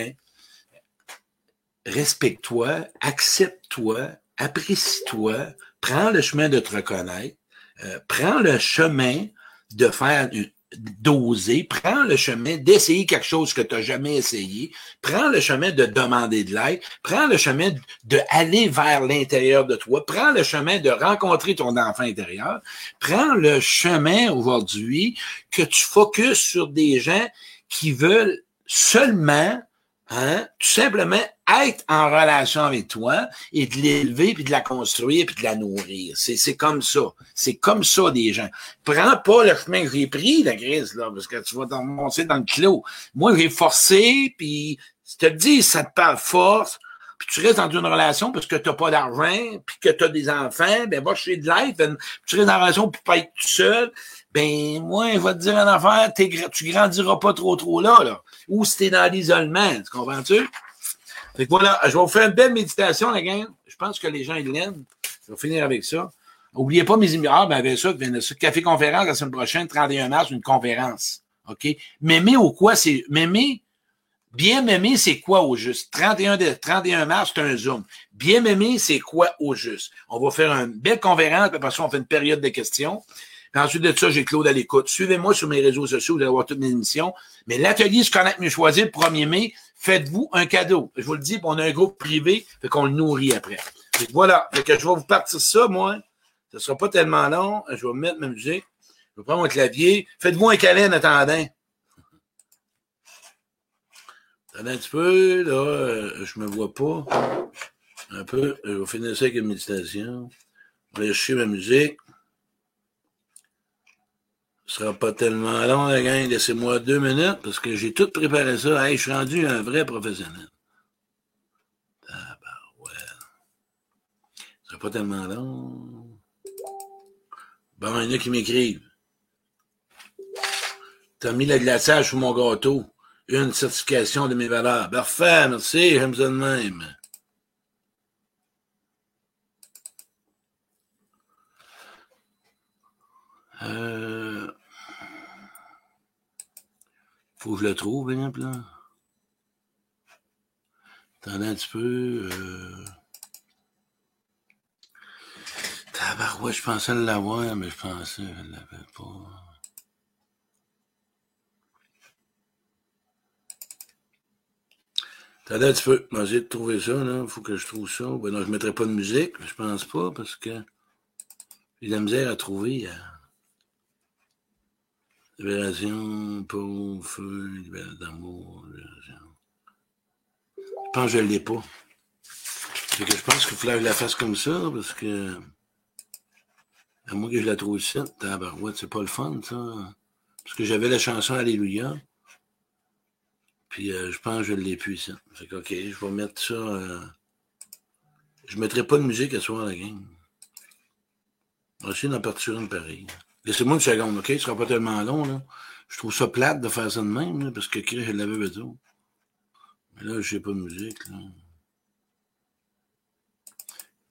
Respecte-toi, accepte-toi, apprécie-toi, prends le chemin de te reconnaître, euh, prends le chemin de faire une, d'oser, prends le chemin d'essayer quelque chose que tu n'as jamais essayé, prends le chemin de demander de l'aide, prends le chemin de aller vers l'intérieur de toi, prends le chemin de rencontrer ton enfant intérieur, prends le chemin aujourd'hui que tu focuses sur des gens qui veulent seulement Hein? Tout simplement être en relation avec toi et de l'élever, puis de la construire, puis de la nourrir. C'est, comme ça. C'est comme ça des gens. Prends pas le chemin que j'ai pris, la crise, là, parce que tu vas t'en monter dans le clos. Moi, j'ai forcé, puis je te dis, ça te parle force, puis tu restes dans une relation parce que tu n'as pas d'argent, puis que tu as des enfants, ben va chez de l'aide, ben, tu restes dans une relation pour pas être tout seul, ben moi, je vais te dire une affaire, tu grandiras pas trop trop là, là ou si t'es dans l'isolement. Tu comprends-tu? Fait que voilà, je vais vous faire une belle méditation, la gang. Je pense que les gens, ils l'aiment. Je vais finir avec ça. N'oubliez pas mes émissions. Ah, ben avec ça, ça, café conférence la semaine prochaine, 31 mars, une conférence. OK? M'aimer ou quoi? C'est m'aimer Bien m'aimer, c'est quoi au juste? 31, de, 31 mars, c'est un Zoom. Bien m'aimer, c'est quoi au juste? On va faire une belle conférence, puis après ça, on fait une période de questions. Puis ensuite de ça, j'ai Claude à l'écoute. Suivez-moi sur mes réseaux sociaux, vous allez voir toutes mes émissions. Mais l'atelier Se connaître mieux choisir, le 1er mai, faites-vous un cadeau. Je vous le dis, on a un groupe privé, fait qu'on le nourrit après. voilà. Fait que je vais vous partir ça, moi. Ce sera pas tellement long. Je vais mettre ma musique. Je vais prendre mon clavier. Faites-vous un câlin en attendant. Attendez un petit peu, là, euh, je me vois pas. Un peu. Je vais finir ça avec une méditation. Je vais chercher ma musique. Ce sera pas tellement long, la gang. Laissez-moi deux minutes parce que j'ai tout préparé ça. Hey, je suis rendu un vrai professionnel. Ah, bah ouais. Ce sera pas tellement long. Bon, il y en a qui m'écrivent. T'as mis le glaçage sur mon gâteau une certification de mes valeurs. Parfait, merci, j'aime ça de même. Euh... Faut je le trouve, bien là. Attendez un petit peu. Euh... Je pensais l'avoir, mais je pensais que je l'avais pas. T'as un petit peu. J'ai de trouver ça, là. Faut que je trouve ça. Ben non, je mettrai pas de musique. Je pense pas, parce que j'ai de la misère à trouver. Euh... Libération, pauvre, feu, libération d'amour, libération. Je pense que je l'ai pas. Que je pense qu'il faut que je la fasse comme ça, parce que. À moins que je la trouve ici, tabarouette, c'est pas le fun, ça. Parce que j'avais la chanson Alléluia. Puis euh, je pense que je l'ai plus, ça. Fait que, OK, je vais mettre ça. Euh... Je mettrai pas de musique à soir à la game. On va essayer d'en partir une pareille. Laissez-moi une seconde, OK? Ce sera pas tellement long, là. Je trouve ça plate de faire ça de même, là, parce que je l'avais besoin. Mais là, je n'ai pas de musique, là.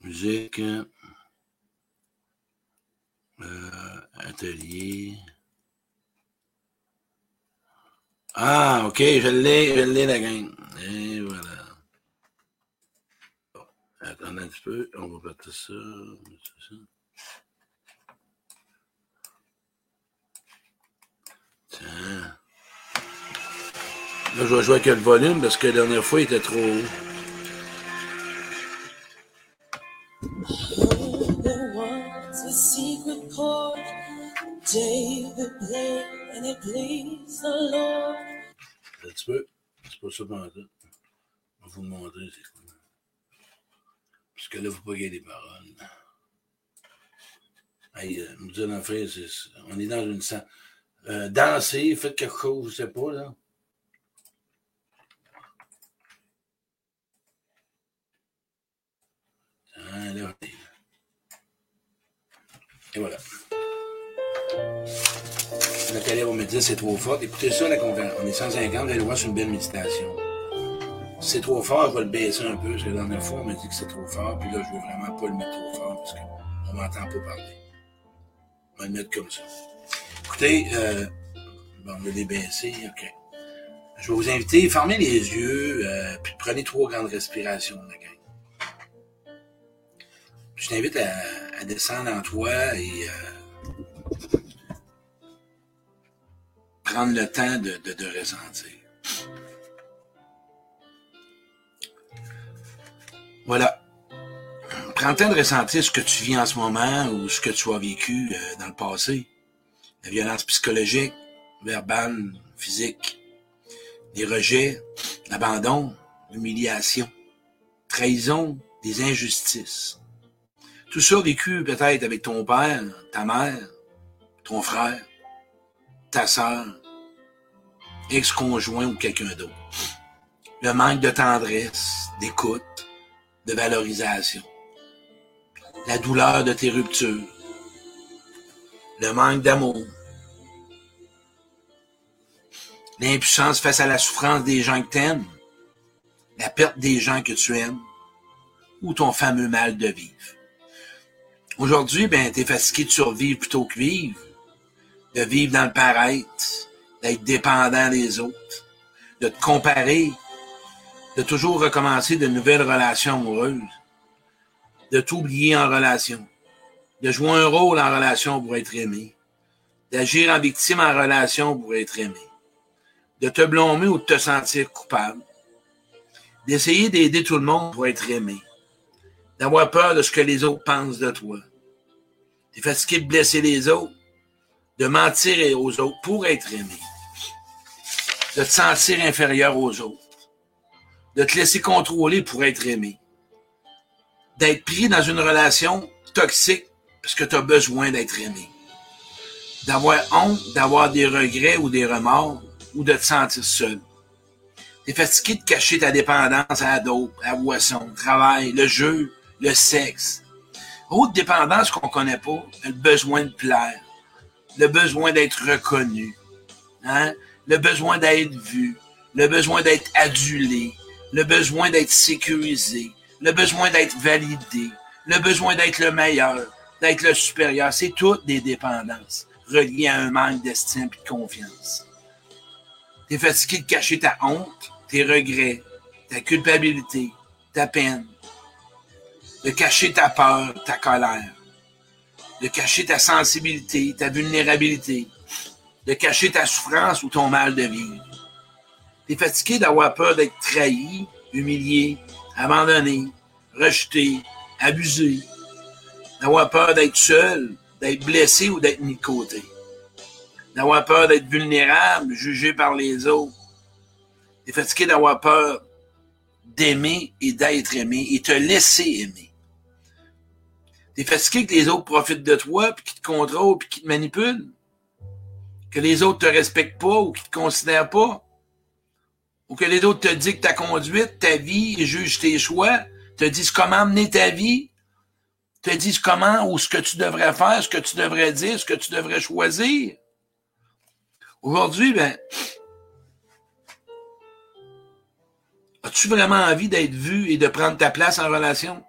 Musique. Euh, atelier. Ah, OK, je l'ai, je l'ai la gang. Et voilà. Bon, attendez un petit peu, on va partir ça. ça. Là, je vais jouer avec le volume parce que la dernière fois, il était trop haut. Un petit peu. C'est pas ça pendant tout. Je vais vous montrer c'est quoi. Parce que là, vous pas des paroles. Hey, euh, me dire l'enfer, on est dans une salle. Euh, danser, faites quelque chose, je sais pas, là. Là, et voilà. Nathalie va me dire c'est trop fort. Écoutez ça, la conférence. On est 150, vous allez voir, c'est une belle méditation. C'est trop fort, je vais le baisser un peu, parce que la dernière fois, on m'a dit que c'est trop fort, puis là, je veux vraiment pas le mettre trop fort, parce qu'on m'entend pas parler. On va le mettre comme ça. Écoutez, euh, bon, on va les OK. Je vais vous inviter, fermez les yeux, euh, puis prenez trois grandes respirations, gang. Je t'invite à, descendre en toi et euh, prendre le temps de, de, ressentir. Voilà. Prends le temps de ressentir ce que tu vis en ce moment ou ce que tu as vécu euh, dans le passé. La violence psychologique, verbale, physique, les rejets, l'abandon, l'humiliation, trahison, des injustices. Tout ça vécu peut-être avec ton père, ta mère, ton frère, ta sœur, ex-conjoint ou quelqu'un d'autre. Le manque de tendresse, d'écoute, de valorisation. La douleur de tes ruptures. Le manque d'amour. L'impuissance face à la souffrance des gens que t'aimes. La perte des gens que tu aimes. Ou ton fameux mal de vivre. Aujourd'hui, ben, t'es fatigué de survivre plutôt que vivre. De vivre dans le paraître, d'être dépendant des autres, de te comparer, de toujours recommencer de nouvelles relations amoureuses, de t'oublier en relation, de jouer un rôle en relation pour être aimé, d'agir en victime en relation pour être aimé, de te blâmer ou de te sentir coupable, d'essayer d'aider tout le monde pour être aimé, d'avoir peur de ce que les autres pensent de toi. T'es fatigué de blesser les autres, de mentir aux autres pour être aimé, de te sentir inférieur aux autres, de te laisser contrôler pour être aimé, d'être pris dans une relation toxique parce que tu as besoin d'être aimé, d'avoir honte, d'avoir des regrets ou des remords ou de te sentir seul. T'es fatigué de cacher ta dépendance à la dope, à la boisson, travail, le jeu, le sexe. Autre dépendance qu'on connaît pas, le besoin de plaire, le besoin d'être reconnu, hein? le besoin d'être vu, le besoin d'être adulé, le besoin d'être sécurisé, le besoin d'être validé, le besoin d'être le meilleur, d'être le supérieur. C'est toutes des dépendances reliées à un manque d'estime et de confiance. T'es fatigué de cacher ta honte, tes regrets, ta culpabilité, ta peine, de cacher ta peur, ta colère, de cacher ta sensibilité, ta vulnérabilité, de cacher ta souffrance ou ton mal de vivre. T'es fatigué d'avoir peur d'être trahi, humilié, abandonné, rejeté, abusé, d'avoir peur d'être seul, d'être blessé ou d'être mis de côté, d'avoir peur d'être vulnérable, jugé par les autres. T'es fatigué d'avoir peur d'aimer et d'être aimé et te laisser aimer. T'es fatigué que les autres profitent de toi, puis qu'ils te contrôlent, puis qu'ils te manipulent. Que les autres te respectent pas ou qu'ils te considèrent pas. Ou que les autres te disent que ta conduite, ta vie, jugent tes choix, te disent comment mener ta vie, te disent comment ou ce que tu devrais faire, ce que tu devrais dire, ce que tu devrais choisir. Aujourd'hui, ben, as-tu vraiment envie d'être vu et de prendre ta place en relation?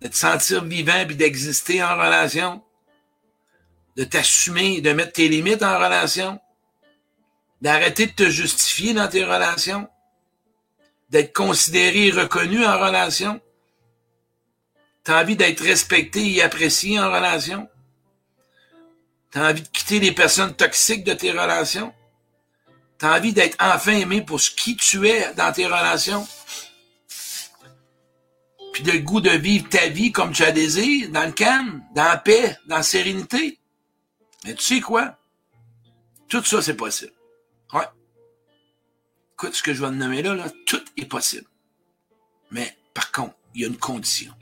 de te sentir vivant puis d'exister en relation, de t'assumer, de mettre tes limites en relation, d'arrêter de te justifier dans tes relations, d'être considéré et reconnu en relation? T'as envie d'être respecté et apprécié en relation? T'as envie de quitter les personnes toxiques de tes relations? T'as envie d'être enfin aimé pour ce qui tu es dans tes relations? Puis le goût de vivre ta vie comme tu as désir, dans le calme, dans la paix, dans la sérénité? Mais tu sais quoi? Tout ça, c'est possible. Ouais. Écoute ce que je vais te nommer là, là, tout est possible. Mais, par contre, il y a une condition.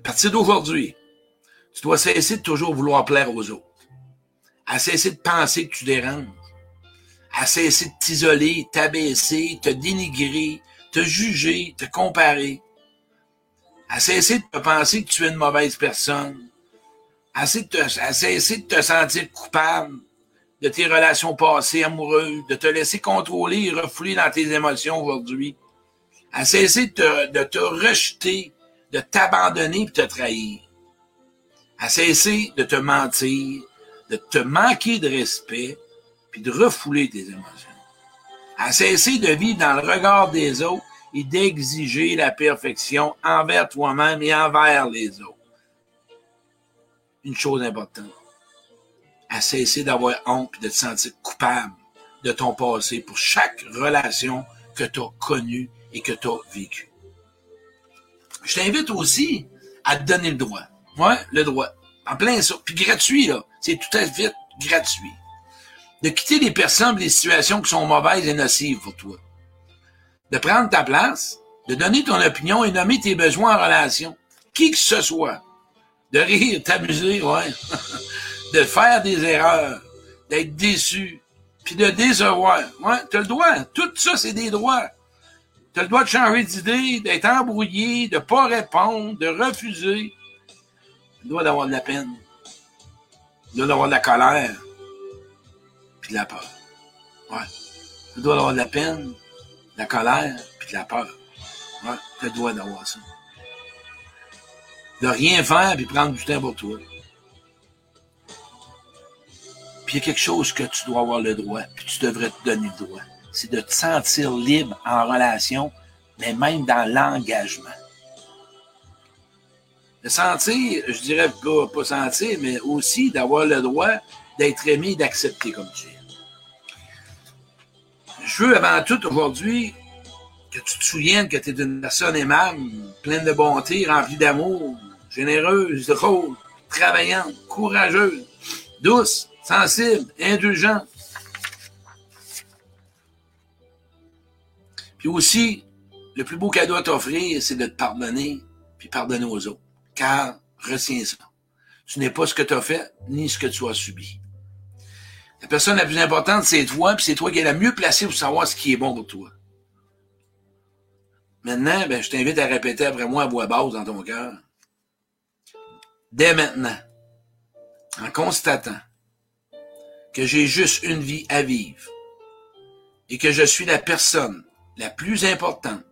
À partir d'aujourd'hui, tu dois cesser de toujours vouloir plaire aux autres. À cesser de penser que tu déranges. À cesser de t'isoler, t'abaisser, te dénigrer, te juger, te comparer. À cesser de penser que tu es une mauvaise personne, à cesser de te, de te sentir coupable de tes relations passées amoureuses, de te laisser contrôler et refouler dans tes émotions aujourd'hui, à cesser de te, de te rejeter, de t'abandonner et de te trahir, à cesser de te mentir, de te manquer de respect, puis de refouler tes émotions, à cesser de vivre dans le regard des autres et d'exiger la perfection envers toi-même et envers les autres. Une chose importante, à cesser d'avoir honte et de te sentir coupable de ton passé pour chaque relation que tu as connue et que tu as vécue. Je t'invite aussi à te donner le droit. Ouais, le droit. En plein ça. Puis gratuit, là. C'est tout à fait gratuit. De quitter les personnes et les situations qui sont mauvaises et nocives pour toi de prendre ta place, de donner ton opinion et nommer tes besoins en relation. Qui que ce soit. De rire, t'amuser, ouais. de faire des erreurs, d'être déçu, puis de décevoir. Ouais, t'as le droit. Tout ça, c'est des droits. T'as le droit de changer d'idée, d'être embrouillé, de pas répondre, de refuser. Le droit d'avoir de la peine. T'as le droit d'avoir de la colère. Puis de la peur. Ouais. T'as le droit d'avoir de la peine, la colère puis la peur. Ouais, tu droit d'avoir ça. De rien faire puis prendre du temps pour toi. Puis il y a quelque chose que tu dois avoir le droit, puis tu devrais te donner le droit. C'est de te sentir libre en relation, mais même dans l'engagement. Sentir, je dirais pas, sentir, mais aussi d'avoir le droit d'être aimé d'accepter comme tu es. Je veux avant tout aujourd'hui que tu te souviennes que tu es une personne aimable, pleine de bonté, remplie d'amour, généreuse, drôle, travaillante, courageuse, douce, sensible, indulgente. Puis aussi, le plus beau cadeau à t'offrir, c'est de te pardonner, puis pardonner aux autres. Car, retiens ça. Tu n'es pas ce que tu as fait, ni ce que tu as subi. La personne la plus importante, c'est toi, puis c'est toi qui es la mieux placée pour savoir ce qui est bon pour toi. Maintenant, ben, je t'invite à répéter après moi à voix basse dans ton cœur. Dès maintenant, en constatant que j'ai juste une vie à vivre et que je suis la personne la plus importante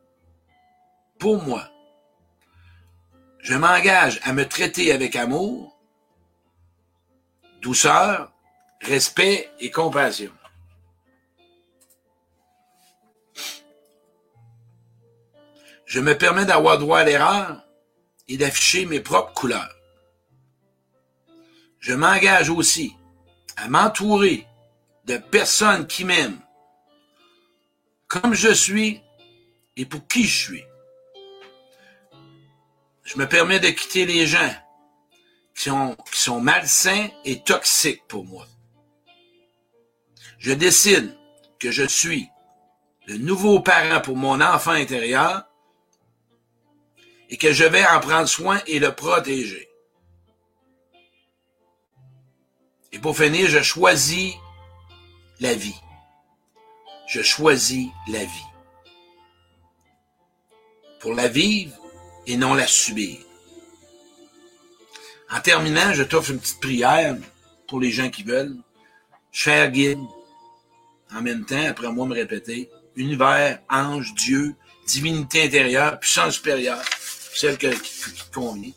pour moi, je m'engage à me traiter avec amour, douceur, respect et compassion. Je me permets d'avoir droit à l'erreur et d'afficher mes propres couleurs. Je m'engage aussi à m'entourer de personnes qui m'aiment comme je suis et pour qui je suis. Je me permets de quitter les gens qui sont, malsains et toxiques pour moi. Je décide que je suis le nouveau parent pour mon enfant intérieur et que je vais en prendre soin et le protéger. Et pour finir, je choisis la vie. Je choisis la vie. Pour la vivre et non la subir. En terminant, je t'offre une petite prière pour les gens qui veulent. Cher guide, en même temps, après moi me répéter, univers, ange, Dieu, divinité intérieure, puissance supérieure, celle qui, qui convient.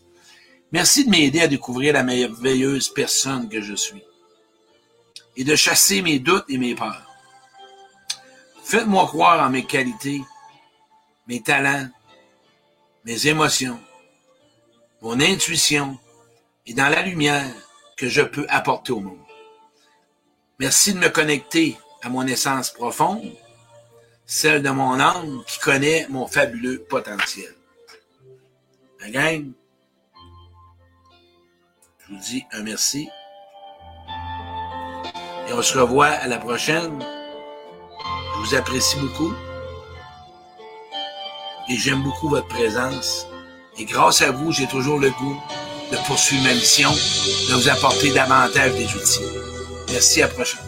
Merci de m'aider à découvrir la merveilleuse personne que je suis et de chasser mes doutes et mes peurs. Faites-moi croire en mes qualités, mes talents, mes émotions, mon intuition et dans la lumière que je peux apporter au monde. Merci de me connecter à mon essence profonde, celle de mon âme qui connaît mon fabuleux potentiel. La gang, je vous dis un merci. Et on se revoit à la prochaine. Je vous apprécie beaucoup. Et j'aime beaucoup votre présence. Et grâce à vous, j'ai toujours le goût de poursuivre ma mission, de vous apporter davantage des outils. Merci, à la prochaine.